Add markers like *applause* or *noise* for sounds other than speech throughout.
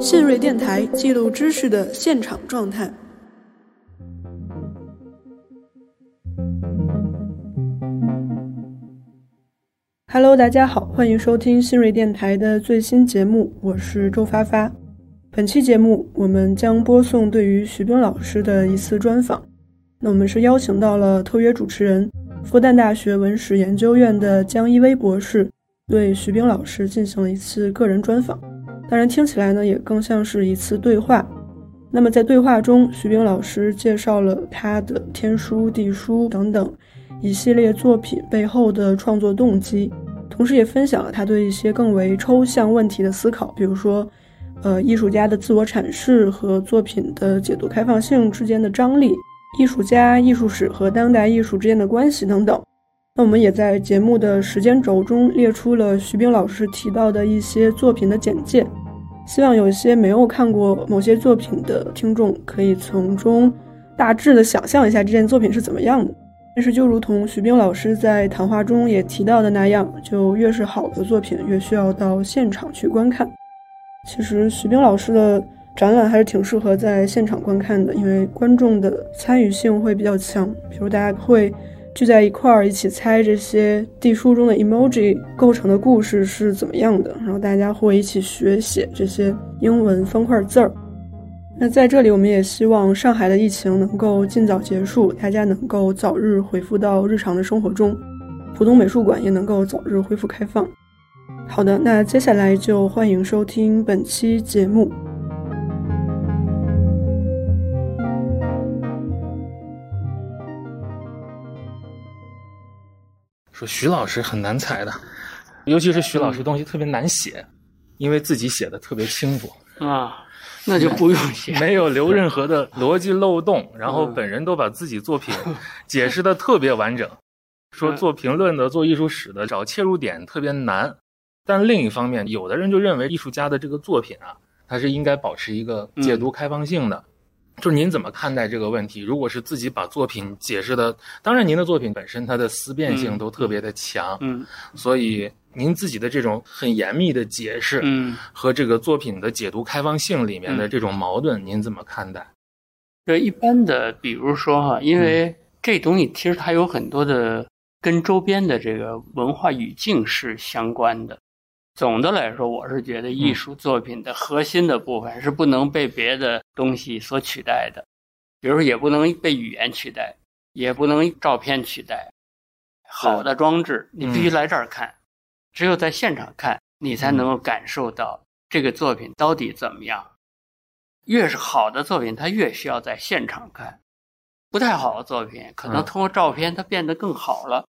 信瑞电台记录知识的现场状态。Hello，大家好，欢迎收听信瑞电台的最新节目，我是周发发。本期节目我们将播送对于徐冰老师的一次专访。那我们是邀请到了特约主持人，复旦大学文史研究院的江一威博士，对徐冰老师进行了一次个人专访。当然，听起来呢也更像是一次对话。那么在对话中，徐冰老师介绍了他的天书、地书等等一系列作品背后的创作动机，同时也分享了他对一些更为抽象问题的思考，比如说，呃，艺术家的自我阐释和作品的解读开放性之间的张力，艺术家、艺术史和当代艺术之间的关系等等。那我们也在节目的时间轴中列出了徐冰老师提到的一些作品的简介，希望有一些没有看过某些作品的听众可以从中大致的想象一下这件作品是怎么样的。但是就如同徐冰老师在谈话中也提到的那样，就越是好的作品，越需要到现场去观看。其实徐冰老师的展览还是挺适合在现场观看的，因为观众的参与性会比较强，比如大家会。聚在一块儿一起猜这些地书中的 emoji 构成的故事是怎么样的，然后大家会一起学写这些英文方块字儿。那在这里，我们也希望上海的疫情能够尽早结束，大家能够早日恢复到日常的生活中，浦东美术馆也能够早日恢复开放。好的，那接下来就欢迎收听本期节目。说徐老师很难猜的，尤其是徐老师东西特别难写，因为自己写的特别清楚啊，那就不用写，没有留任何的 *laughs* 逻辑漏洞，然后本人都把自己作品解释的特别完整，说做评论的、做艺术史的找切入点特别难，但另一方面，有的人就认为艺术家的这个作品啊，它是应该保持一个解读开放性的。就是您怎么看待这个问题？如果是自己把作品解释的，当然您的作品本身它的思辨性都特别的强，嗯，所以您自己的这种很严密的解释，嗯，和这个作品的解读开放性里面的这种矛盾，您怎么看待？对一般的，比如说哈，因为这东西其实它有很多的跟周边的这个文化语境是相关的。总的来说，我是觉得艺术作品的核心的部分是不能被别的东西所取代的，比如说也不能被语言取代，也不能照片取代。好的装置，你必须来这儿看，只有在现场看，你才能够感受到这个作品到底怎么样。越是好的作品，它越需要在现场看；不太好的作品，可能通过照片它变得更好了，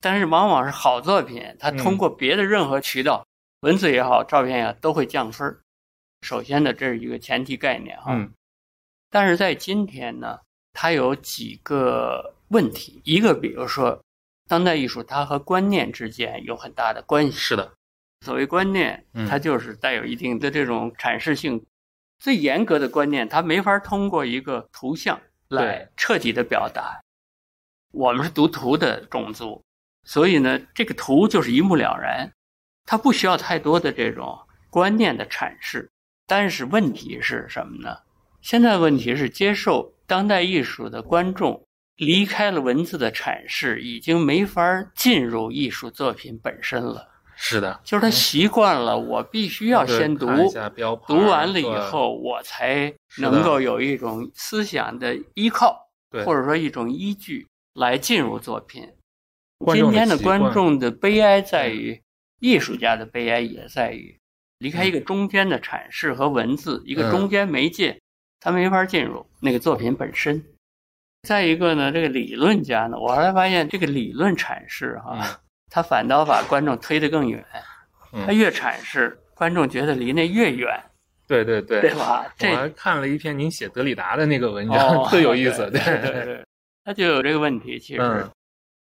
但是往往是好作品，它通过别的任何渠道。文字也好，照片也好，都会降分儿。首先呢，这是一个前提概念哈。嗯。但是在今天呢，它有几个问题。一个，比如说，当代艺术它和观念之间有很大的关系。是的。所谓观念，它就是带有一定的这种阐释性。最严格的观念，它没法通过一个图像来彻底的表达。我们是读图的种族，所以呢，这个图就是一目了然。它不需要太多的这种观念的阐释，但是问题是什么呢？现在问题是接受当代艺术的观众离开了文字的阐释，已经没法进入艺术作品本身了。是的，就是他习惯了，我必须要先读，读完了以后，我才能够有一种思想的依靠，或者说一种依据来进入作品。今天的观众的悲哀在于。艺术家的悲哀也在于离开一个中间的阐释和文字，一个中间媒介，他没法进入那个作品本身。再一个呢，这个理论家呢，我后来发现这个理论阐释哈，他反倒把观众推得更远。他越阐释，观众觉得离那越远。对对对，对吧？我还看了一篇您写德里达的那个文章，*laughs* 特有意思。对对对，他就有这个问题。其实，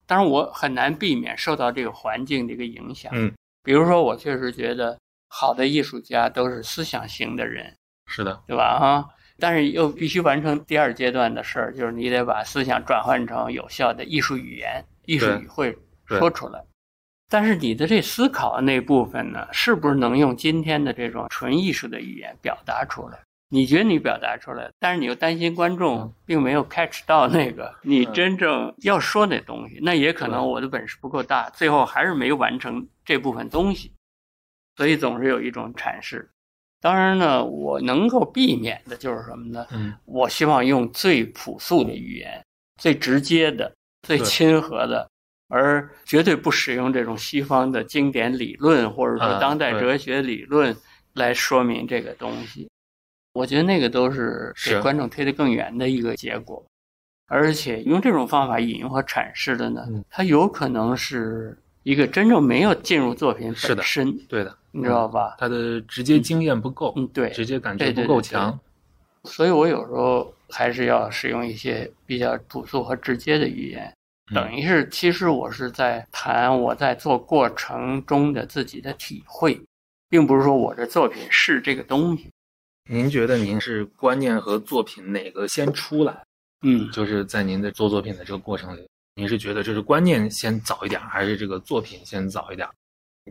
当然我很难避免受到这个环境的一个影响。嗯。比如说，我确实觉得好的艺术家都是思想型的人，是的，对吧？啊，但是又必须完成第二阶段的事儿，就是你得把思想转换成有效的艺术语言、艺术语汇说出来。但是你的这思考那部分呢，是不是能用今天的这种纯艺术的语言表达出来？你觉得你表达出来，但是你又担心观众并没有 catch 到那个你真正要说那东西，那也可能我的本事不够大，最后还是没完成这部分东西，所以总是有一种阐释。当然呢，我能够避免的就是什么呢？嗯，我希望用最朴素的语言、最直接的、最亲和的，而绝对不使用这种西方的经典理论或者说当代哲学理论来说明这个东西。我觉得那个都是给观众推得更远的一个结果，而且用这种方法引用和阐释的呢，它有可能是一个真正没有进入作品本身，对的，你知道吧？他的直接经验不够，嗯，对，直接感觉不够强，所以我有时候还是要使用一些比较朴素和直接的语言，等于是其实我是在谈我在做过程中的自己的体会，并不是说我的作品是这个东西。您觉得您是观念和作品哪个先出来？嗯，就是在您的做作品的这个过程里，您是觉得这是观念先早一点，还是这个作品先早一点？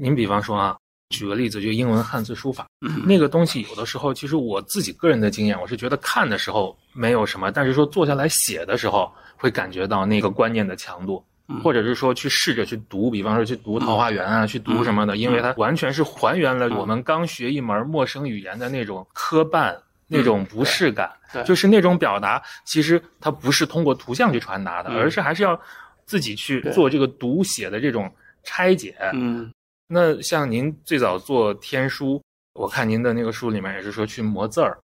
您比方说啊，举个例子，就英文汉字书法那个东西，有的时候其实我自己个人的经验，我是觉得看的时候没有什么，但是说坐下来写的时候，会感觉到那个观念的强度。或者是说去试着去读，比方说去读《桃花源》啊，去读什么的，因为它完全是还原了我们刚学一门陌生语言的那种磕绊、那种不适感，就是那种表达，其实它不是通过图像去传达的，而是还是要自己去做这个读写的这种拆解。嗯，那像您最早做天书，我看您的那个书里面也是说去磨字儿。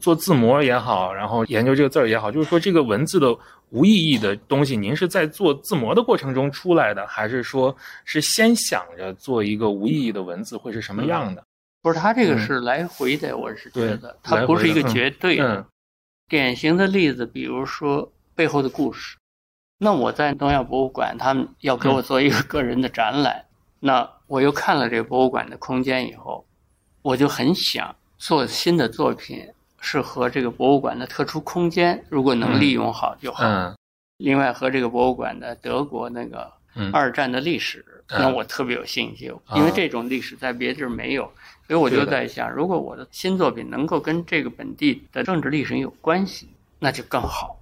做字模也好，然后研究这个字儿也好，就是说这个文字的无意义的东西，您是在做字模的过程中出来的，还是说是先想着做一个无意义的文字会是什么样的？不是，他这个是来回的，我是觉得它不是一个绝对的。典型的例子，比如说背后的故事。那我在东亚博物馆，他们要给我做一个个人的展览，那我又看了这个博物馆的空间以后，我就很想做新的作品。是和这个博物馆的特殊空间，如果能利用好就好。嗯。另外，和这个博物馆的德国那个二战的历史，那我特别有兴趣，因为这种历史在别地儿没有，所以我就在想，如果我的新作品能够跟这个本地的政治历史有关系，那就更好。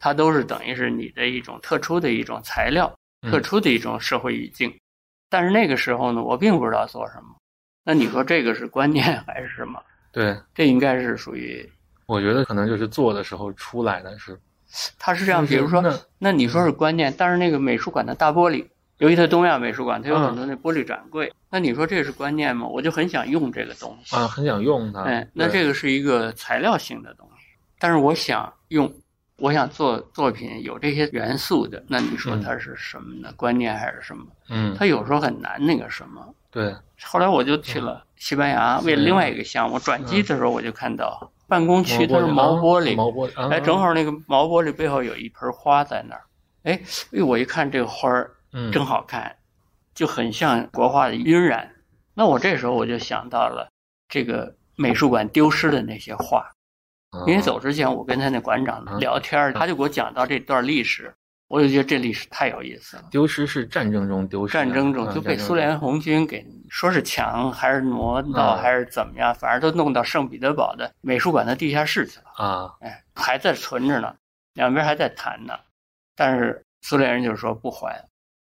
它都是等于是你的一种特殊的一种材料，特殊的一种社会语境。但是那个时候呢，我并不知道做什么。那你说这个是观念 *laughs* 还是什么？对，这应该是属于，我觉得可能就是做的时候出来的是，它是这样。比如说，那你说是观念，但是那个美术馆的大玻璃，尤其它东亚美术馆，它有很多那玻璃展柜，那你说这是观念吗？我就很想用这个东西啊，很想用它。哎，那这个是一个材料性的东西，但是我想用，我想做作品有这些元素的，那你说它是什么呢？观念还是什么？嗯，它有时候很难那个什么。对，后来我就去了西班牙，为了另外一个项目。转机的时候，我就看到办公区它是毛玻璃，毛玻璃，哎，正好那个毛玻璃背后有一盆花在那儿，哎，哎，我一看这个花儿，真好看，就很像国画的晕染。那我这时候我就想到了这个美术馆丢失的那些画，因为走之前我跟他那馆长聊天，他就给我讲到这段历史。我就觉得这历史太有意思了。丢失是战争中丢失，战争中就被苏联红军给说是抢还是挪到还是怎么样，反正都弄到圣彼得堡的美术馆的地下室去了啊！哎，还在存着呢，两边还在谈呢。但是苏联人就是说不还，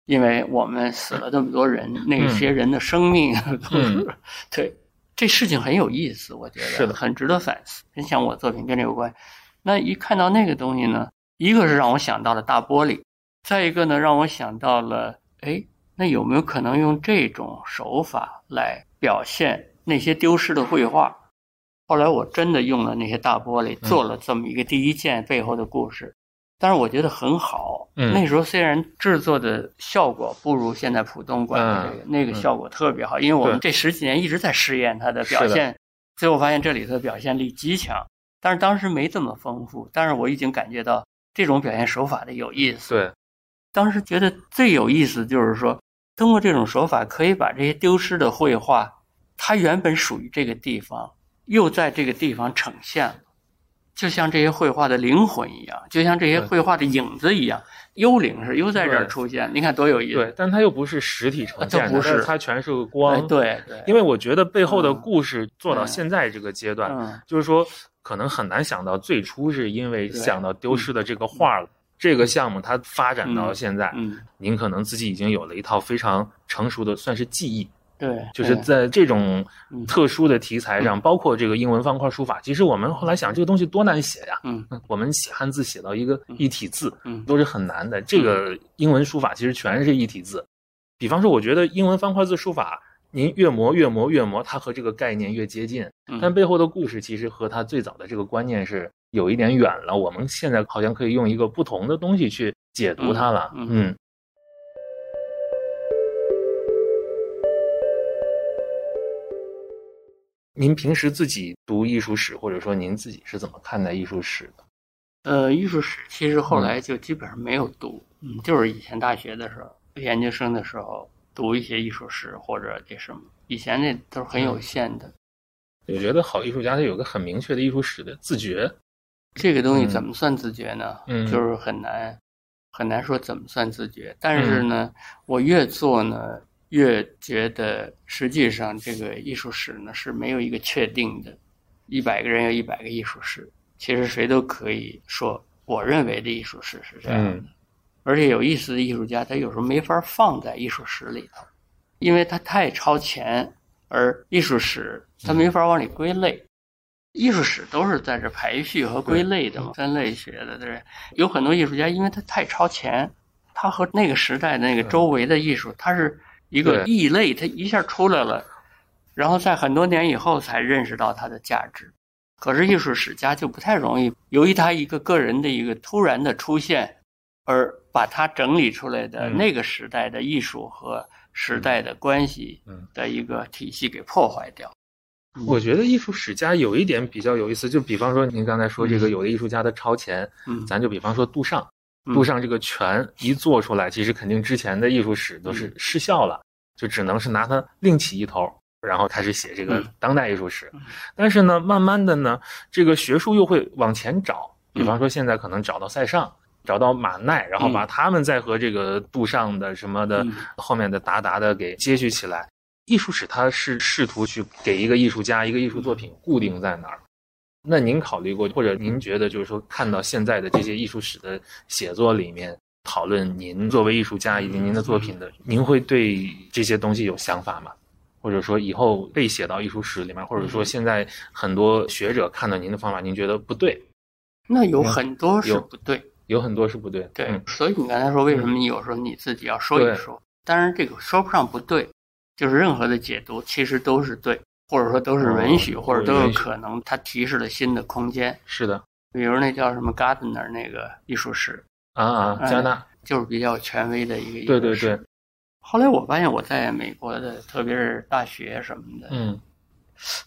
因为我们死了那么多人，那些人的生命都是对这事情很有意思，我觉得是的，很值得反思。真想我作品跟这有关，那一看到那个东西呢？一个是让我想到了大玻璃，再一个呢，让我想到了，哎，那有没有可能用这种手法来表现那些丢失的绘画？后来我真的用了那些大玻璃做了这么一个第一件背后的故事，但是我觉得很好。那时候虽然制作的效果不如现在浦东馆的这个，那个效果特别好，因为我们这十几年一直在试验它的表现，最后发现这里头的表现力极强，但是当时没这么丰富，但是我已经感觉到。这种表现手法的有意思。对，当时觉得最有意思就是说，通过这种手法可以把这些丢失的绘画，它原本属于这个地方，又在这个地方呈现了。就像这些绘画的灵魂一样，就像这些绘画的影子一样，幽灵是又在这儿出现，你看多有意思。对，但它又不是实体呈现的，不是，它全是个光。对对。因为我觉得背后的故事做到现在这个阶段，就是说可能很难想到最初是因为想到丢失的这个画了。这个项目它发展到现在，嗯，您可能自己已经有了一套非常成熟的，算是技艺。对，就是在这种特殊的题材上，包括这个英文方块书法，其实我们后来想，这个东西多难写呀。嗯，我们写汉字写到一个一体字，嗯，都是很难的。这个英文书法其实全是一体字。比方说，我觉得英文方块字书法，您越磨越磨越磨，它和这个概念越接近，但背后的故事其实和它最早的这个观念是有一点远了。我们现在好像可以用一个不同的东西去解读它了。嗯。您平时自己读艺术史，或者说您自己是怎么看待艺术史的？呃，艺术史其实后来就基本上没有读，嗯，就是以前大学的时候、研究生的时候读一些艺术史或者这什么，以前那都是很有限的。我觉得好艺术家他有个很明确的艺术史的自觉，这个东西怎么算自觉呢？嗯，就是很难很难说怎么算自觉。但是呢，我越做呢。越觉得实际上这个艺术史呢是没有一个确定的，一百个人有一百个艺术史，其实谁都可以说我认为的艺术史是这样的。而且有意思的艺术家，他有时候没法放在艺术史里头，因为他太超前，而艺术史他没法往里归类。艺术史都是在这排序和归类的嘛，分类学的对。有很多艺术家，因为他太超前，他和那个时代那个周围的艺术，他是。一个异类，他一下出来了，然后在很多年以后才认识到它的价值。可是艺术史家就不太容易，由于他一个个人的一个突然的出现，而把它整理出来的那个时代的艺术和时代的关系的一个体系给破坏掉。我觉得艺术史家有一点比较有意思，就比方说您刚才说这个有的艺术家的超前，咱就比方说杜尚。杜尚这个拳一做出来，其实肯定之前的艺术史都是失效了，就只能是拿它另起一头，然后开始写这个当代艺术史。但是呢，慢慢的呢，这个学术又会往前找，比方说现在可能找到塞尚，找到马奈，然后把他们再和这个杜尚的什么的后面的达达的给接续起来。艺术史它是试图去给一个艺术家一个艺术作品固定在哪儿。那您考虑过，或者您觉得，就是说，看到现在的这些艺术史的写作里面，讨论您作为艺术家以及您的作品的，您会对这些东西有想法吗？或者说，以后被写到艺术史里面，或者说现在很多学者看到您的方法，您觉得不对？那有很多是不对，有很多是不对。对，所以你刚才说，为什么你有时候你自己要说一说？当然，这个说不上不对，就是任何的解读其实都是对。或者说都是允许，或者都有可能，它提示了新的空间。是的，比如那叫什么 Gardner 那个艺术史啊啊，加纳就是比较权威的一个艺术对对对。后来我发现我在美国的，特别是大学什么的，嗯，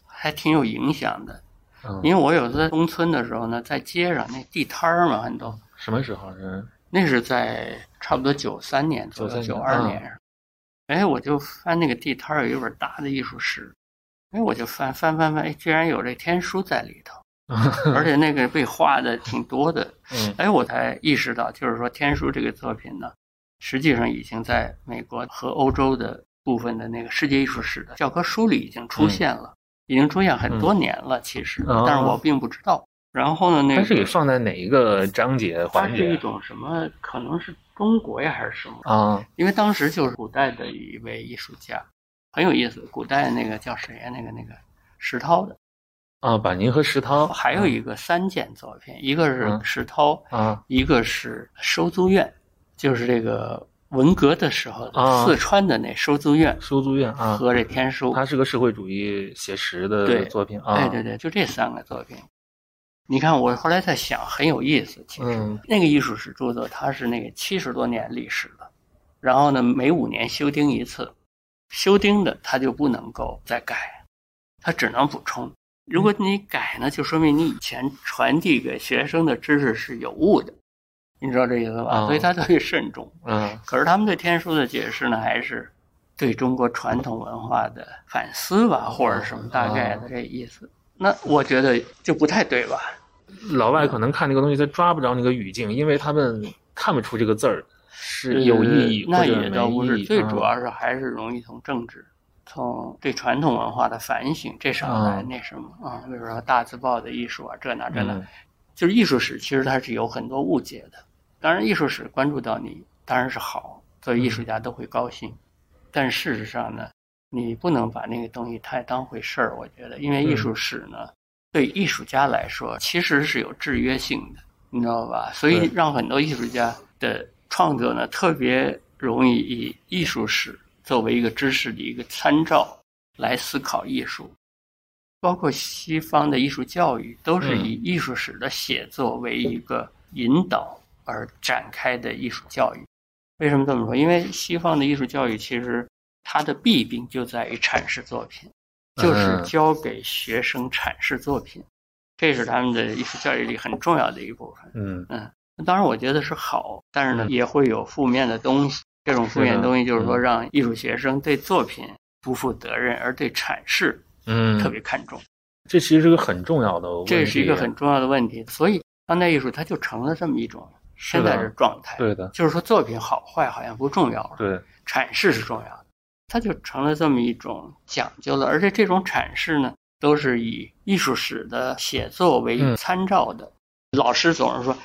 还挺有影响的。嗯，因为我有在农村的时候呢，在街上那地摊儿嘛，很多。什么时候是？那是在差不多九三年左右，九二年。哎，我就翻那个地摊儿，有一本大的艺术史。哎，我就翻翻翻翻，哎，居然有这天书在里头，*laughs* 而且那个被画的挺多的。嗯，哎，我才意识到，就是说天书这个作品呢，实际上已经在美国和欧洲的部分的那个世界艺术史的教科书里已经出现了，已经出现很多年了。其实，但是我并不知道。然后呢，那个它是给放在哪一个章节环节？它是一种什么？可能是中国呀，还是什么啊？因为当时就是古代的一位艺术家。很有意思，古代那个叫谁呀？那个那个石涛的啊，板宁和石涛，还有一个三件作品，一个是石涛啊，一个是收租院，就是这个文革的时候四川的那收租院，收租院啊，和这天书，它是个社会主义写实的作品啊，对对对，就这三个作品。你看，我后来在想，很有意思。其实那个艺术史著作，它是那个七十多年历史的，然后呢，每五年修订一次。修订的它就不能够再改，它只能补充。如果你改呢，就说明你以前传递给学生的知识是有误的，你知道这意思吧？所以他特别慎重。嗯。可是他们对天书的解释呢，还是对中国传统文化的反思吧，或者什么大概的这意思。那我觉得就不太对吧？老外可能看那个东西，他抓不着那个语境，因为他们看不出这个字儿是有意义或那者也倒不是，没意义。最主啊要是还是容易从政治、从对传统文化的反省这上来嗯那什么啊，比如说大字报的艺术啊，这那这那，嗯就是艺术史其实它是有很多误解的。当然，艺术史关注到你当然是好，作为艺术家都会高兴。但事实上呢，你不能把那个东西太当回事儿。我觉得，因为艺术史呢，对艺术家来说其实是有制约性的，你知道吧？所以让很多艺术家的创作呢，特别容易以艺术史作为一个知识的一个参照来思考艺术。包括西方的艺术教育，都是以艺术史的写作为一个引导而展开的艺术教育。为什么这么说？因为西方的艺术教育其实它的弊病就在于阐释作品，就是教给学生阐释作品，这是他们的艺术教育里很重要的一部分。嗯嗯当然，我觉得是好，但是呢，嗯也会有负面的东西。这种负面的东西就是说，嗯让艺术学生对作品不负责任，而对阐释嗯，特别看重。这其实是个很重要的问题。这是一个很重要的问题，所以当代艺术它就成了这么一种现在的状态。对的，就是说作品好坏好像不重要了，对，阐释是重要的，它就成了这么一种讲究了。而且这种阐释呢，都是以艺术史的写作为嗯参照的。老师总是说，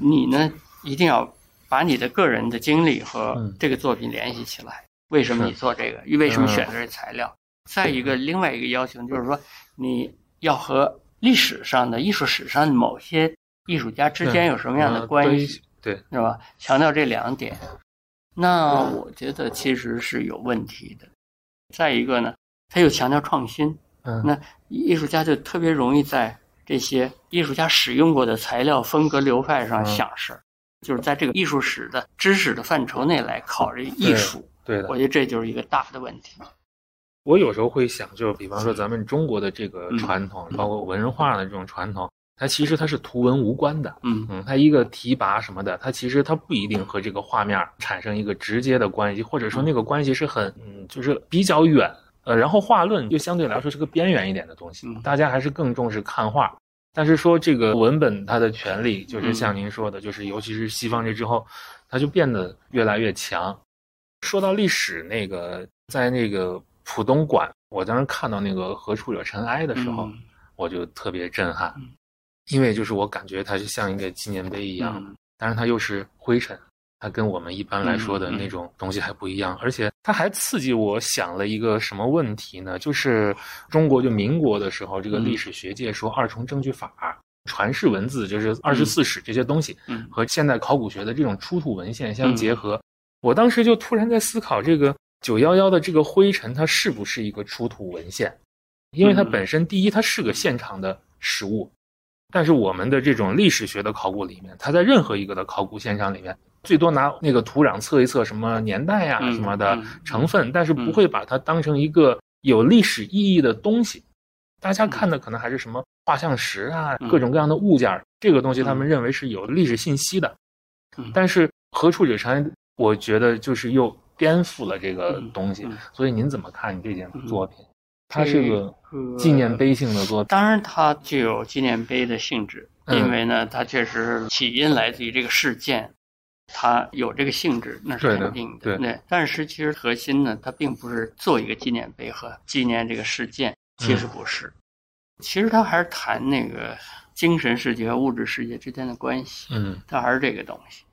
你呢一定要把你的个人的经历和嗯这个作品联系起来。为什么你做这个？为什么嗯选择这材料？再一个，另外一个要求就是说，你要和历史上的艺术史上的某些艺术家之间有什么样的呃关系？对，是吧？强调这两点，那我觉得其实是有问题的。再一个呢，他又强调创新，嗯，那艺术家就特别容易在这些艺术家使用过的材料、风格、流派上嗯想事儿，就是在这个艺术史的知识的范畴内来考虑艺术。对的我。觉得这就是一个大的问题。我有时候会想，就是比方说咱们中国的这个嗯传统，包括文化的这种传统，它其实它是图文无关的。嗯嗯，它一个提拔什么的，它其实它不一定和这个画面产生一个直接的关系，或者说那个关系是很嗯，就是比较远。呃，然后画论就相对来说是个边缘一点的东西嗯，大家还是更重视看画。但是说这个文本它的权利，就是像您说的，就是尤其是西方这之后，它就变得越来越强。说到历史，那个在那个浦东馆，我当时看到那个何处惹尘埃的时候，嗯我就特别震撼嗯，因为就是我感觉它就像一个纪念碑一样，嗯。但是它又是灰尘，它跟我们一般来说的那种东西还不一样，而且它还刺激我想了一个什么问题呢？就是中国就民国的时候，这个嗯。历史学界说二重证据法。传世文字就是二十四史这些东西，嗯。和现代考古学的这种出土文献相结合，我当时就突然在思考，这个九幺幺的这个灰尘，它是不是一个出土文献？因为它嗯。本身第一，它是个现场的实物，但是我们的这种历史学的考古里面，它在任何一个的考古现场里面，最多拿那个土壤测一测什么年代呀、嗯什么的嗯成分，但是不会把它当成一个有历史意义的东西。大家看的可能还是什么画像石啊，嗯各种各样的物件儿，这个东西他们认为是有历史信息的。嗯但是何处惹尘埃，我觉得就是又颠覆了这个东西。所以您怎么看这件嗯作品？它是个这个纪念碑性的作品。当然，它具有纪念碑的性质，嗯因为呢，它确实起因来自于这个事件，它有这个性质，那是肯定对的。但是其实核心呢，它并不是做一个纪念碑和纪念这个事件，其实不是。其实它还是谈那个精神世界和物质世界之间的关系，嗯它还是这个东西。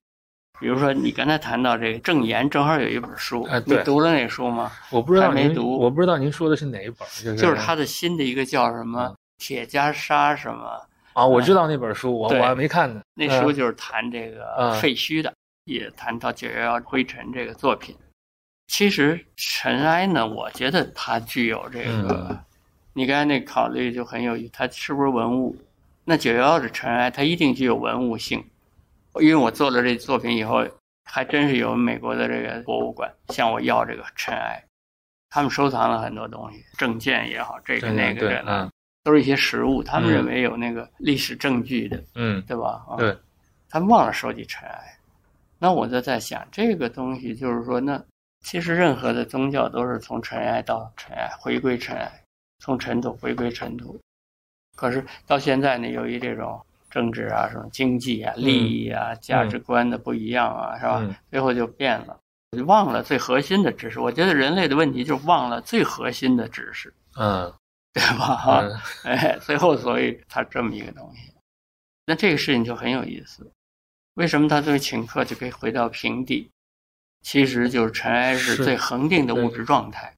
比如说，你刚才谈到这个郑言，正好有一本书，你读了那书吗？我不知道没读我不知道您说的是哪一本，就是就是他的新的一个叫什么嗯铁袈裟什么。啊，我知道那本书，我对我还没看呢。那嗯书就是谈这个嗯废墟的，也谈到九幺幺灰尘这个作品。其实尘埃呢，我觉得它具有这个，嗯你刚才那考虑就很有意思，它是不是文物？那九幺幺的尘埃，它一定具有文物性。因为我做了这作品以后，还真是有美国的这个博物馆向我要这个尘埃，他们收藏了很多东西，证件也好，这个那个对这那嗯，都是一些实物，他们嗯认为有那个历史证据的，嗯，对吧？啊对，他们忘了收集尘埃。那我就在想，这个东西就是说，那其实任何的宗教都是从尘埃到尘埃，回归尘埃，从尘土回归尘土。可是到现在呢，由于这种政治啊、什么经济啊、利益啊、价值观的不一样啊，是吧？嗯最后就变了，就忘了最核心的知识。我觉得人类的问题就忘了最核心的知识，嗯 *laughs* 对吧？哈、嗯 *laughs* 哎，最后所以他这么一个东西，那这个事情就很有意思。为什么他最后请客就可以回到平地？其实就是尘埃是是最恒定的物质状态。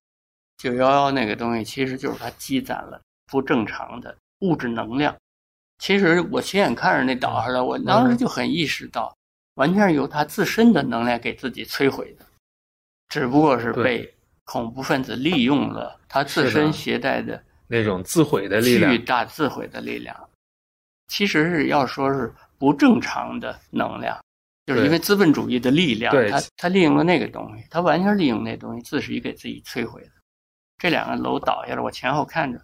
九幺幺那个东西，其实就是它积攒了不正常的物质能量。其实我亲眼看着那倒下来，我当时就很意识到，完全是由他自身的能量给自己摧毁的，只不过是被恐怖分子利用了他自身携带的那种自毁的力量。巨，大自毁的力量，其实是要说是不正常的能量，就是因为资本主义的力量，对它它利用了那个东西，他完全利用那东西，自己给自己摧毁的。这两个楼倒下来，我前后看着，嗯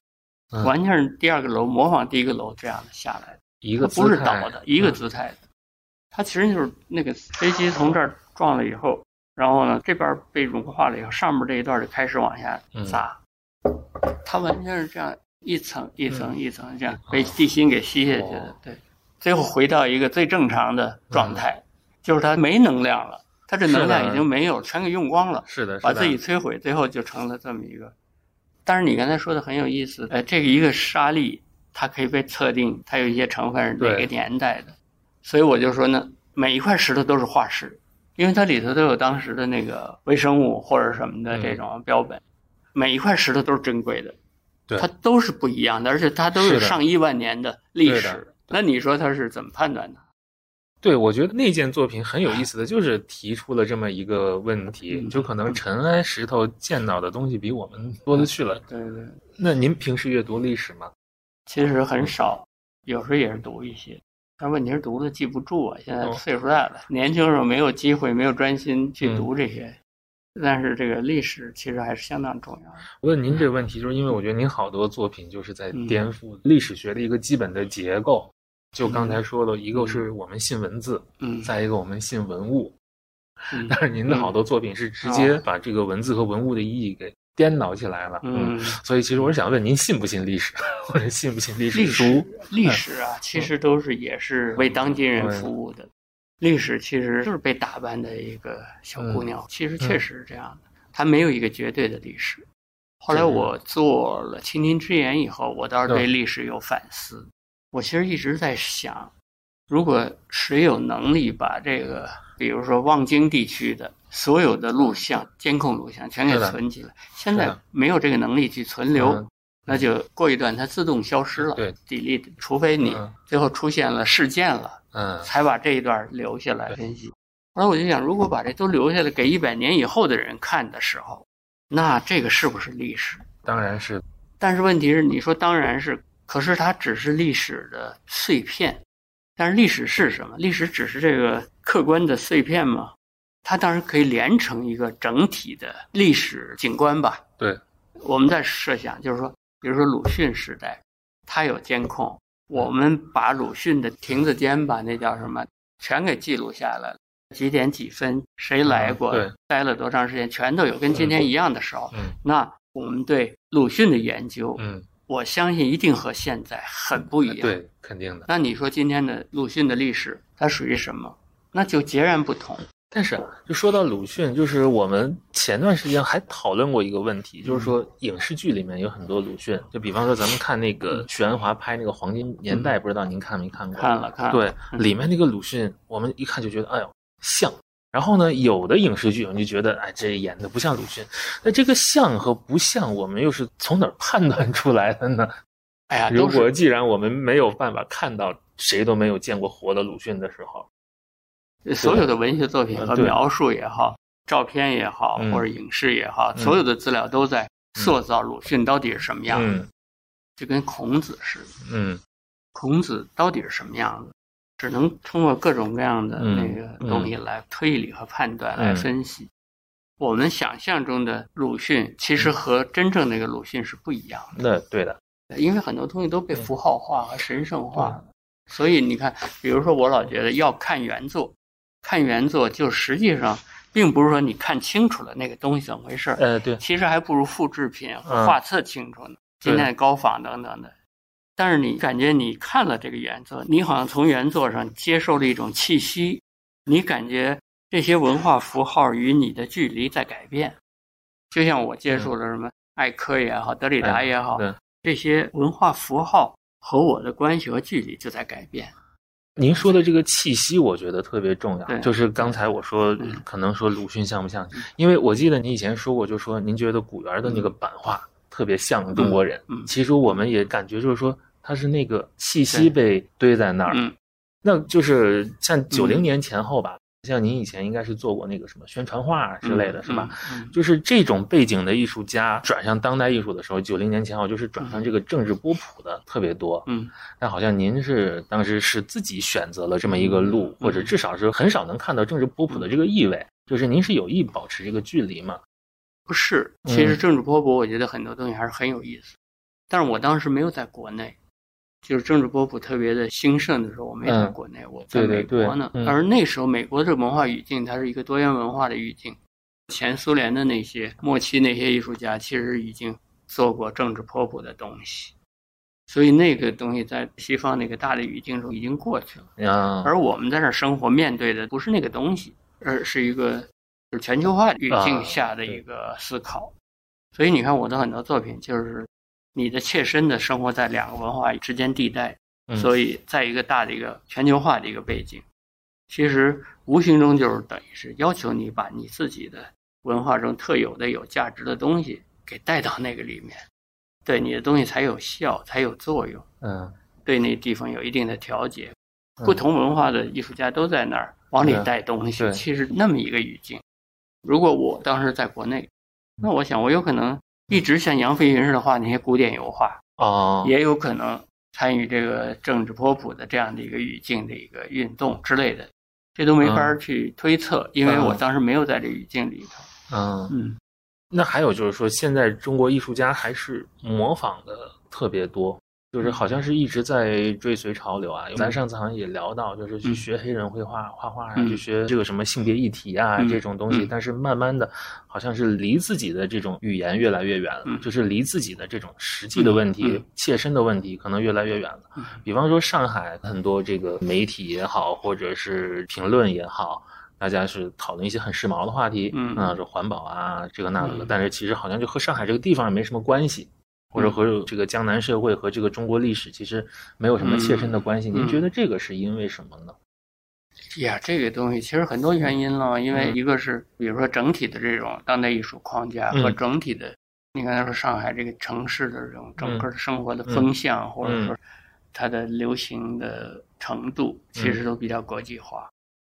完全是第二个楼模仿第一个楼这样的下来的，一个它不是倒的，一个嗯。姿态的。它其实就是那个飞机从这儿撞了以后，然后呢这边被融化了以后，上面这一段就开始往下嗯。砸，它完全是这样一层一层嗯一层这样被地心给吸下去的哦，对，最后回到一个最正常的状态，就是它没能量了，它这能量已经没有，全给用光了，是的。把自己摧毁，最后就成了这么一个。但是你刚才说的很有意思，呃，这个一个沙粒，它可以被测定，它有一些成分是哪个年代的，所以我就说呢，每一块石头都是化石，因为它里头都有当时的那个微生物或者什么的嗯。这种标本，每一块石头都是珍贵的，对。它都是不一样的，而且它都有上亿万年的历史。那你说它是怎么判断的？对，我觉得那件作品很有意思的，*laughs* 就是提出了这么一个问题，嗯就可能尘埃石头见到的东西比我们多得去了。对对，那您平时阅读历史吗？其实很少，有时候也是读一些，但问题是读的记不住啊。现在哦岁数大了，年轻时候没有机会，没有专心去嗯读这些。但是这个历史其实还是相当重要的。问您这个问题，就是因为我觉得您好多作品就是在嗯颠覆历史学的一个基本的结构。就刚才说的，一个是我们信文字，嗯，再一个我们信文物。嗯但是您的好多作品是直接把这个文字和文物的意义给颠倒起来了。嗯，所以其实我是想问您，信不信历史，或者信不信历史历书史？历史啊，其实都是也是为当今人服务的。历史其实就是被打扮的一个小姑娘，其实确实是这样的，它没有一个绝对的历史。后来我做了《倾听之言》以后，我倒是对历史有反思。我其实一直在想，如果谁有能力把这个，比如说望京地区的所有的录像、监控录像全给存起来，现在没有这个能力去存留，嗯那就过一段它自动消失了，对，delete，除非你嗯最后出现了事件了，嗯，才把这一段留下来分析。后来我就想，如果把这都留下来给一百年以后的人看的时候，那这个是不是历史？当然是但是问题是，你说当然是，可是它只是历史的碎片。但是历史是什么？历史只是这个客观的碎片吗？它当然可以连成一个整体的历史景观吧。对，我们在设想，就是说，比如说鲁迅时代，他有监控，我们把鲁迅的亭子间吧，那叫什么，全给记录下来了。几点几分，谁来过，嗯待了多长时间，全都有，跟今天一样的时候，嗯那我们对鲁迅的研究，嗯，我相信一定和现在很不一样。，对，肯定的。那你说今天的鲁迅的历史，它属于什么？那就截然不同。但是啊就说到鲁迅，就是我们前段时间还讨论过一个问题，就是说影视剧里面有很多鲁迅，就比方说咱们看那个许鞍华拍那个《黄金年代》，不知道您看没看过？看了看了，对，嗯里面那个鲁迅，我们一看就觉得，哎呦，像。然后呢，有的影视剧我们就觉得，哎，这演的不像鲁迅。那这个像和不像，我们又是从哪儿判断出来的呢？*laughs* 哎呀，如果既然我们没有办法看到谁都没有见过活的鲁迅的时候，所有的文学作品和描述也好，照片也好，嗯或者影视也好，嗯所有的资料都在塑造鲁迅到底是什么样的，嗯就跟孔子似的。嗯孔子到底是什么样子？只能通过各种各样的嗯那个东西来推理和判断、来分析。我们想象中的鲁迅，其实和真正那个鲁迅是不一样的那对的，因为很多东西都被符号化和神圣化了。所以你看，比如说我老觉得要看原作，看原作就实际上并不是说你看清楚了那个东西怎么回事儿，呃，对，其实还不如复制品画册清楚呢。天的高仿等等的，但是你感觉你看了这个原作，你好像从原作上接受了一种气息，你感觉这些文化符号与你的距离在改变，就像我接触了什么艾科也好，德里达也好，这些文化符号和我的关系和距离就在改变。您说的这个气息，我觉得特别重要。就是刚才我说，可能说鲁迅像不像？因为我记得你以前说过，就说您觉得古园的那个版画特别像中国人。其实我们也感觉就是说，它是那个气息被堆在那儿。那就是像九零年前后吧。像您以前应该是做过那个什么宣传画之类的是吧？就是这种背景的艺术家转向当代艺术的时候，九零年前后就是转向这个政治波普的特别多。嗯，但好像您是当时是自己选择了这么一个路，或者至少是很少能看到政治波普的这个意味。就是您是有意保持这个距离吗？不是，其实政治波普我觉得很多东西还是很有意思，但是我当时没有在国内。就是政治波普特别的兴盛的时候，我没在国内，我在美国呢。而那时候，美国的文化语境它是一个多元文化的语境。前苏联的那些末期那些艺术家，其实已经做过政治波普的东西，所以那个东西在西方那个大的语境中已经过去了。而我们在那生活，面对的不是那个东西，而是一个就是全球化语境下的一个思考。所以你看，我的很多作品就是。你的切身的生活在两个文化之间地带，所以在一个大的一个全球化的一个背景，其实无形中就是等于是要求你把你自己的文化中特有的有价值的东西给带到那个里面，对你的东西才有效，才有作用。嗯，对那地方有一定的调节。不同文化的艺术家都在那儿往里带东西，其实那么一个语境。如果我当时在国内，那我想我有可能。一直像杨飞云似的画那些古典油画啊，也有可能参与这个政治波普的这样的一个语境的一个运动之类的，这都没法去推测，因为我当时没有在这语境里头。嗯嗯，那还有就是说，现在中国艺术家还是模仿的特别多。就是好像是一直在追随潮流啊！咱上次好像也聊到，就是去学黑人绘画、画画啊，去学这个什么性别议题啊这种东西。但是慢慢的，好像是离自己的这种语言越来越远了，就是离自己的这种实际的问题、切身的问题可能越来越远了。比方说上海很多这个媒体也好，或者是评论也好，大家是讨论一些很时髦的话题，嗯，说环保啊这个那个的，但是其实好像就和上海这个地方也没什么关系。或者和这个江南社会和这个中国历史其实没有什么切身的关系。您觉得这个是因为什么呢？呀，这个东西其实很多原因了。因为一个是，比如说整体的这种当代艺术框架和整体的，你刚才说上海这个城市的这种整个的生活的风向，或者说它的流行的程度，其实都比较国际化。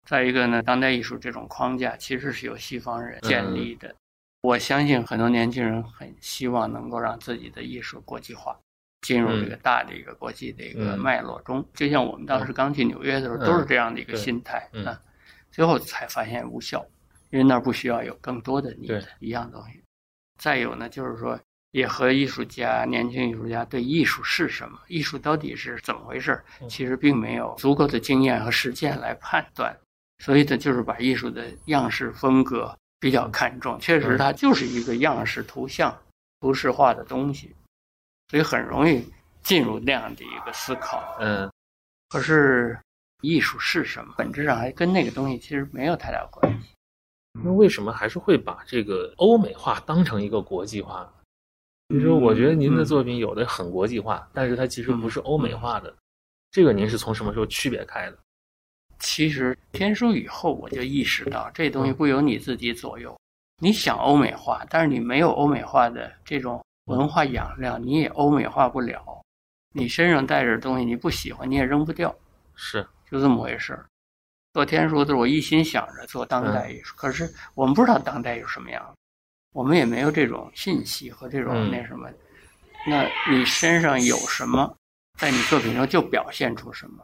再一个呢，当代艺术这种框架其实是由西方人建立的。我相信很多年轻人很希望能够让自己的艺术国际化，进入这个大的一个国际的一个脉络中。就像我们当时刚去纽约的时候，都是这样的一个心态啊。最后才发现无效，因为那儿不需要有更多的你一样东西。再有呢，就是说也和艺术家、年轻艺术家对艺术是什么、艺术到底是怎么回事，其实并没有足够的经验和实践来判断。所以呢，就是把艺术的样式风格。比较看重，确实它就是一个样式、图像、图示化的东西，所以很容易进入那样的一个思考。嗯，可是艺术是什么？本质上还跟那个东西其实没有太大关系。那为什么还是会把这个欧美化当成一个国际化？其实我觉得您的作品有的很国际化，但是它其实不是欧美化的。这个您是从什么时候区别开的？其实天书以后，我就意识到这东西不由你自己左右。你想欧美化，但是你没有欧美化的这种文化养料，你也欧美化不了。你身上带着东西，你不喜欢你也扔不掉，是就这么回事儿。做天书的时候，我一心想着做当代艺术，可是我们不知道当代有什么样，我们也没有这种信息和这种那什么。那你身上有什么，在你作品中就表现出什么。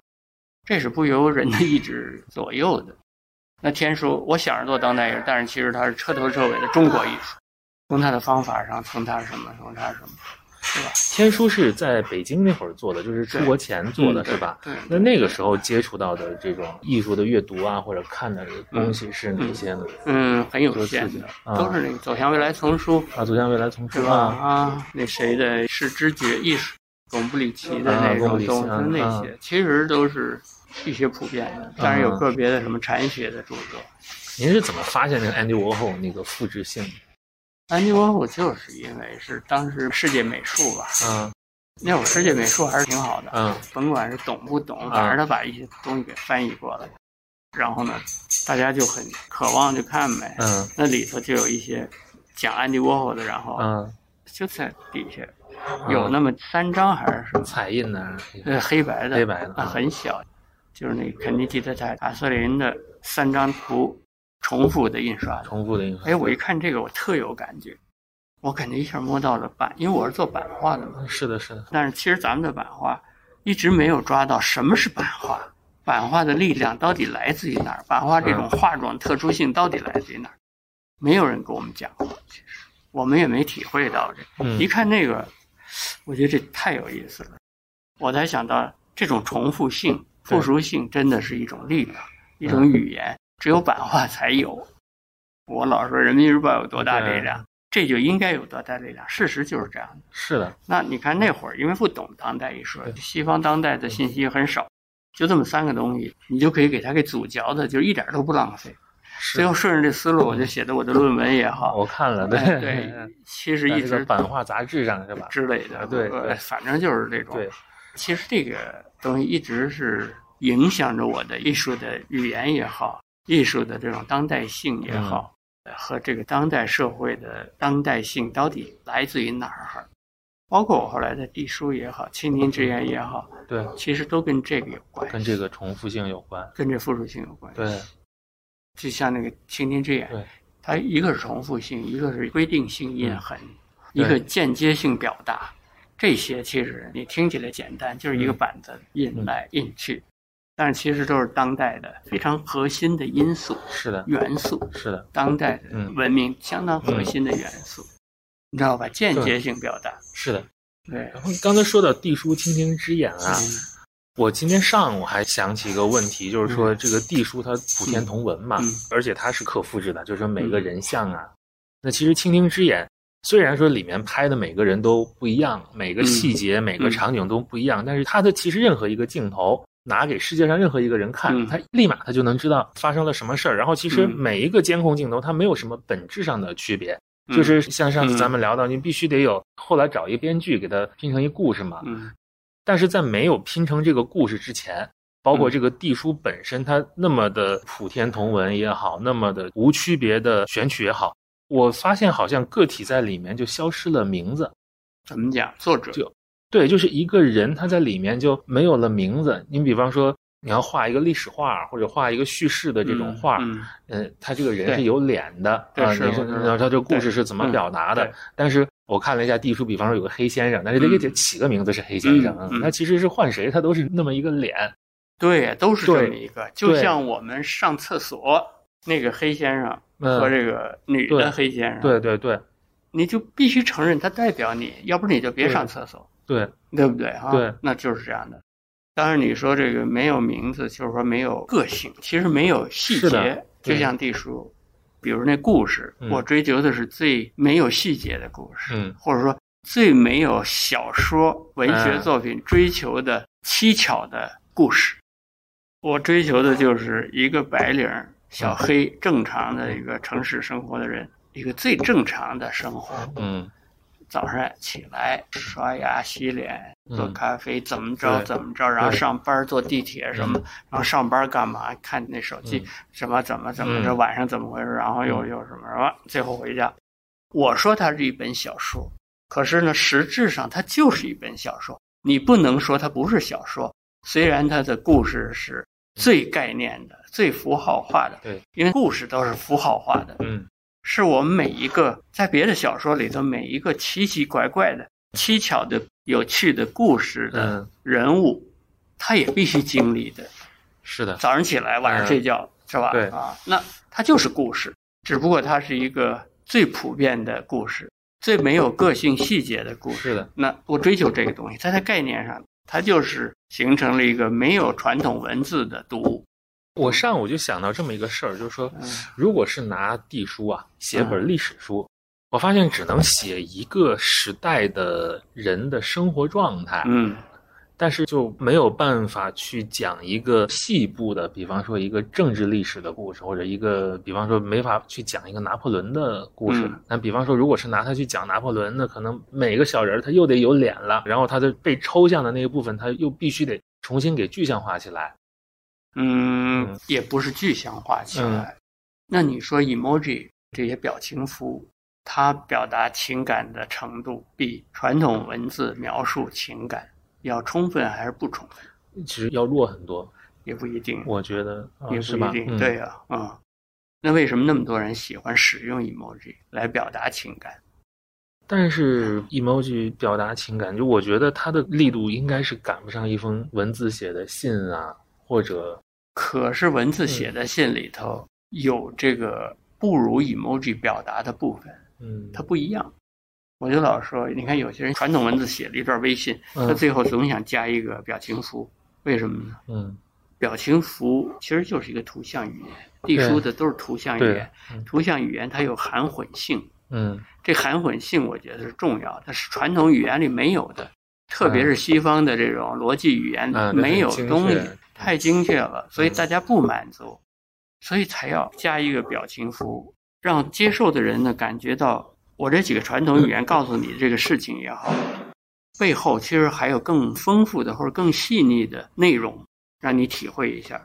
这是不由人的意志左右的。那天书，我想着做当代艺术，但是其实它是彻头彻尾的中国艺术。从它的方法上，从它什么，从它什么，是吧？天书是在北京那会儿做的，就是出国前做的，是吧？对。那那个时候接触到的这种艺术的阅读啊，或者看的东西是哪些呢？嗯，很有限的，都是那个《走向未来》丛书啊，《走向未来》丛书啊啊，那谁的是知觉艺术。贡布里奇的那种东西，那些其实都是一些普遍的，当然有个别的什么禅学的著作。您是怎么发现那个安迪沃霍那个复制性？安迪沃霍就是因为是当时世界美术吧，嗯，那会儿世界美术还是挺好的，嗯，甭管是懂不懂，反正他把一些东西给翻译过来，然后呢，大家就很渴望去看呗，嗯，那里头就有一些讲安迪沃霍的，然后嗯，就在底下。有那么三张还是什么彩印的？呃，黑白的，黑白的啊，很小，就是那肯尼迪的在阿瑟林的三张图重复的印刷，重复的印刷。哎，我一看这个，我特有感觉，我感觉一下摸到了版，因为我是做版画的嘛。是的，是的。但是其实咱们的版画一直没有抓到什么是版画，版画的力量到底来自于哪儿？版画这种画种特殊性到底来自于哪儿？没有人跟我们讲过，其实我们也没体会到这。一看那个。我觉得这太有意思了，我才想到这种重复性、复数性真的是一种力量，一种语言，只有版画才有。我老说《人民日报》有多大力量，这就应该有多大力量。事实就是这样的。是的。那你看那会儿，因为不懂当代艺术，西方当代的信息很少，就这么三个东西，你就可以给它给组嚼的，就一点都不浪费。最后顺着这思路，我就写的我的论文也好，我看了，对对，*laughs* 其实一直版画杂志上是吧之类的，对，反正就是这种。对，其实这个东西一直是影响着我的艺术的语言也好，艺术的这种当代性也好，和这个当代社会的当代性到底来自于哪儿？包括我后来的地书也好，倾听之言也好，对，其实都跟这个有关，跟这个重复性有关，跟这复数性有关，对。就像那个倾听之眼，它一个是重复性，一个是规定性印痕，一个间接性表达。这些其实你听起来简单，就是一个板子印来印去，但是其实都是当代的非常核心的因素，是的，元素是的，当代的文明相当核心的元素，你知道吧？间接性表达。是的，对。然后刚才说到地书倾听之眼啊。我今天上午还想起一个问题，就是说这个地书它普天同文嘛，而且它是可复制的，就是说每个人像啊。那其实《倾听之眼》虽然说里面拍的每个人都不一样，每个细节、每个场景都不一样，但是它的其实任何一个镜头拿给世界上任何一个人看，他立马他就能知道发生了什么事儿。然后其实每一个监控镜头它没有什么本质上的区别，就是像上次咱们聊到，你必须得有后来找一个编剧给他拼成一故事嘛。但是在没有拼成这个故事之前，包括这个地书本身，它那么的普天同文也好，那么的无区别的选取也好，我发现好像个体在里面就消失了名字。怎么讲？作者就对，就是一个人他在里面就没有了名字。你比方说。你要画一个历史画，或者画一个叙事的这种画，嗯，他这个人是有脸的啊，你是然后他这个故事是怎么表达的？但是我看了一下地书，比方说有个黑先生，但是得给起个名字是黑先生，他其实是换谁他都是那么一个脸，对，都是这么一个，就像我们上厕所那个黑先生和这个女的黑先生，对对对，你就必须承认他代表你，要不你就别上厕所，对对不对哈？对，那就是这样的。当然，你说这个没有名字，就是说没有个性。其实没有细节，就像地书，比如那故事，我追求的是最没有细节的故事，或者说最没有小说文学作品追求的蹊跷的故事。我追求的就是一个白领小黑正常的一个城市生活的人，一个最正常的生活。嗯。早上起来刷牙洗脸做咖啡怎么着怎么着，然后上班坐地铁什么，然后上班干嘛看那手机什么怎么怎么着晚上怎么回事，然后又又什么什么，最后回家。我说它是一本小说，可是呢，实质上它就是一本小说。你不能说它不是小说，虽然它的故事是最概念的、最符号化的，对，因为故事都是符号化的，嗯。是我们每一个在别的小说里头每一个奇奇怪怪的、蹊跷的、有趣的故事的人物，他也必须经历的。是的，早上起来，晚上睡觉，是吧？对啊，那它就是故事，只不过它是一个最普遍的故事，最没有个性细节的故事。是的，那我追求这个东西，在它概念上，它就是形成了一个没有传统文字的读物。我上午就想到这么一个事儿，就是说，如果是拿地书啊写本历史书，我发现只能写一个时代的人的生活状态，嗯但是就没有办法去讲一个细部的，比方说一个政治历史的故事，或者一个，比方说没法去讲一个拿破仑的故事。嗯那比方说，如果是拿它去讲拿破仑，那可能每个小人儿他又得有脸了，然后他的被抽象的那一部分，他又必须得重新给具象化起来。嗯嗯，也不是具象化起来。那你说 emoji 这些表情符，它表达情感的程度比传统文字描述情感要充分还是不充分？其实要弱很多，也不一定，我觉得、啊也是吧？不一定。嗯、对呀、啊，那为什么那么多人喜欢使用 emoji 来表达情感？但是 emoji 表达情感，就我觉得它的力度应该是赶不上一封文字写的信啊，或者可是文字写的信里头有这个不如 emoji 表达的部分，嗯，它不一样。我就老说，你看有些人传统文字写了一段微信，他嗯。最后总想加一个表情符，为什么呢？嗯。表情符其实就是一个图像语言，隶书的都是图像语言，嗯图像语言它有含混性，嗯。这含混性我觉得是重要的，是传统语言里没有的，特别是西方的这种逻辑语言嗯没有东西，太精确了，所以大家不满足，所以才要加一个表情符，让接受的人呢感觉到我这几个传统语言告诉你这个事情也好，背后其实还有更丰富的或者更细腻的内容，让你体会一下。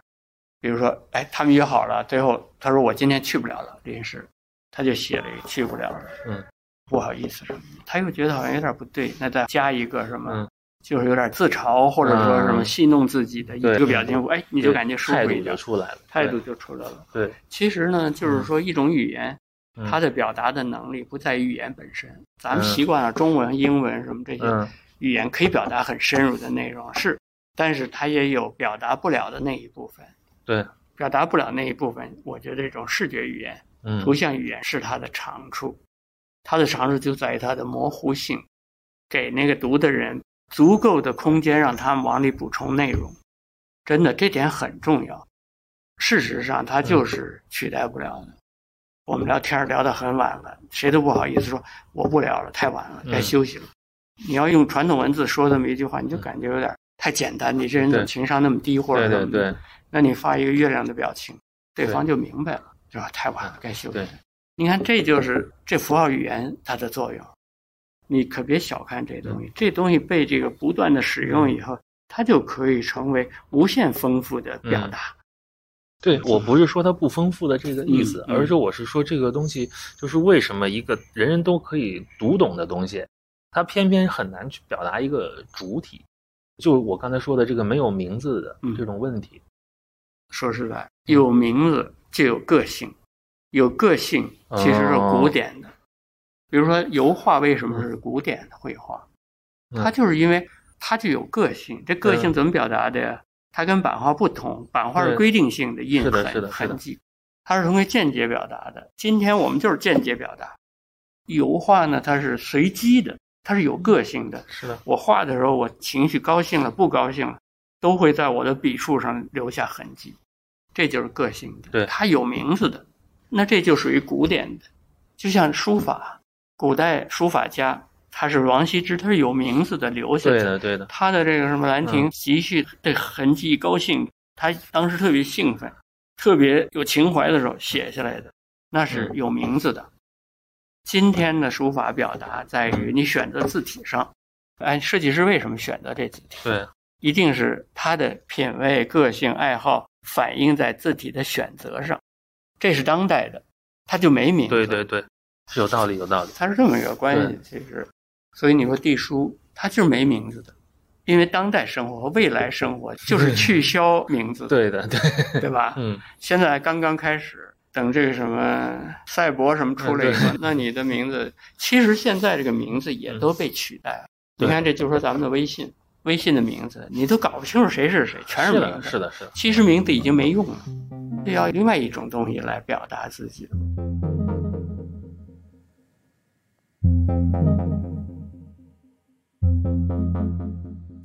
比如说，哎，他们约好了，最后他说我今天去不了了，临时，他就写了一个去不了了，嗯，不好意思什么的，他又觉得好像有点不对，那再加一个什么，嗯就是有点自嘲或者说什么嗯戏弄自己的一个表情符，哎，你就感觉舒服一点就，出来了，态度就出来了。对，其实呢，就是说一种语言，嗯它的表达的能力不在于语言本身。咱们嗯习惯了中文、英文什么这些嗯语言可以表达很深入的内容，是，但是它也有表达不了的那一部分。对，表达不了那一部分，我觉得这种视觉语言、嗯图像语言是它的长处，它的长处就在于它的模糊性，给那个读的人足够的空间，让他们往里补充内容。真的，这点很重要。事实上，它就是取代不了的。我们聊天聊得很晚了，谁都不好意思说我不聊了，太晚了，该嗯休息了。你要用传统文字说这么一句话，你就感觉有点太简单，你这人怎么情商那么低，或者怎么的对，那你发一个月亮的表情，对对方就明白了，是吧？太晚了，该休息了。你看，这就是这符号语言它的作用。你可别小看这东西，这东西被这个不断的使用以后，它就可以成为无限丰富的表达。对我不是说它不丰富的这个意思，嗯嗯而是我是说这个东西就是为什么一个人人都可以读懂的东西，它偏偏很难去表达一个主体，就我刚才说的这个没有名字的嗯这种问题。说实在，有名字就有个性，有个性其实是古典的。比如说油画为什么是古典的绘画？嗯它就是因为它就有个性。这个性怎么表达的呀？它跟版画不同，版画是规定性的印痕痕迹，它是通过间接表达的。今天我们就是间接表达，油画呢它是随机的，它是有个性的。是的，我画的时候，我情绪高兴了，不高兴了，都会在我的笔触上留下痕迹，这就是个性的。对它有名字的，那这就属于古典的，就像书法，古代书法家他是王羲之，他是有名字的，留下的。对的，对的，他的这个什么《兰亭嗯》集序的痕迹，高兴，他当时特别兴奋，特别有情怀的时候写下来的，那是嗯有名字的。今天的书法表达在于你选择字体上，哎，设计师为什么选择这字体？对，一定是他的品味、个性、爱好反映在字体的选择上，这是当代的，他就没名字。对对对，是有道理，有道理。它是这么一个关系，其实，所以你说地书，它就是没名字的，因为当代生活和未来生活就是去消名字，对的，对，对吧？嗯，现在刚刚开始，等这个什么赛博什么出来以后，那你的名字，其实现在这个名字也都被取代了。你看，这就说咱们的微信，微信的名字你都搞不清楚谁是谁，全是，名字。是的，是的，其实名字已经没用了，这要另外一种东西来表达自己。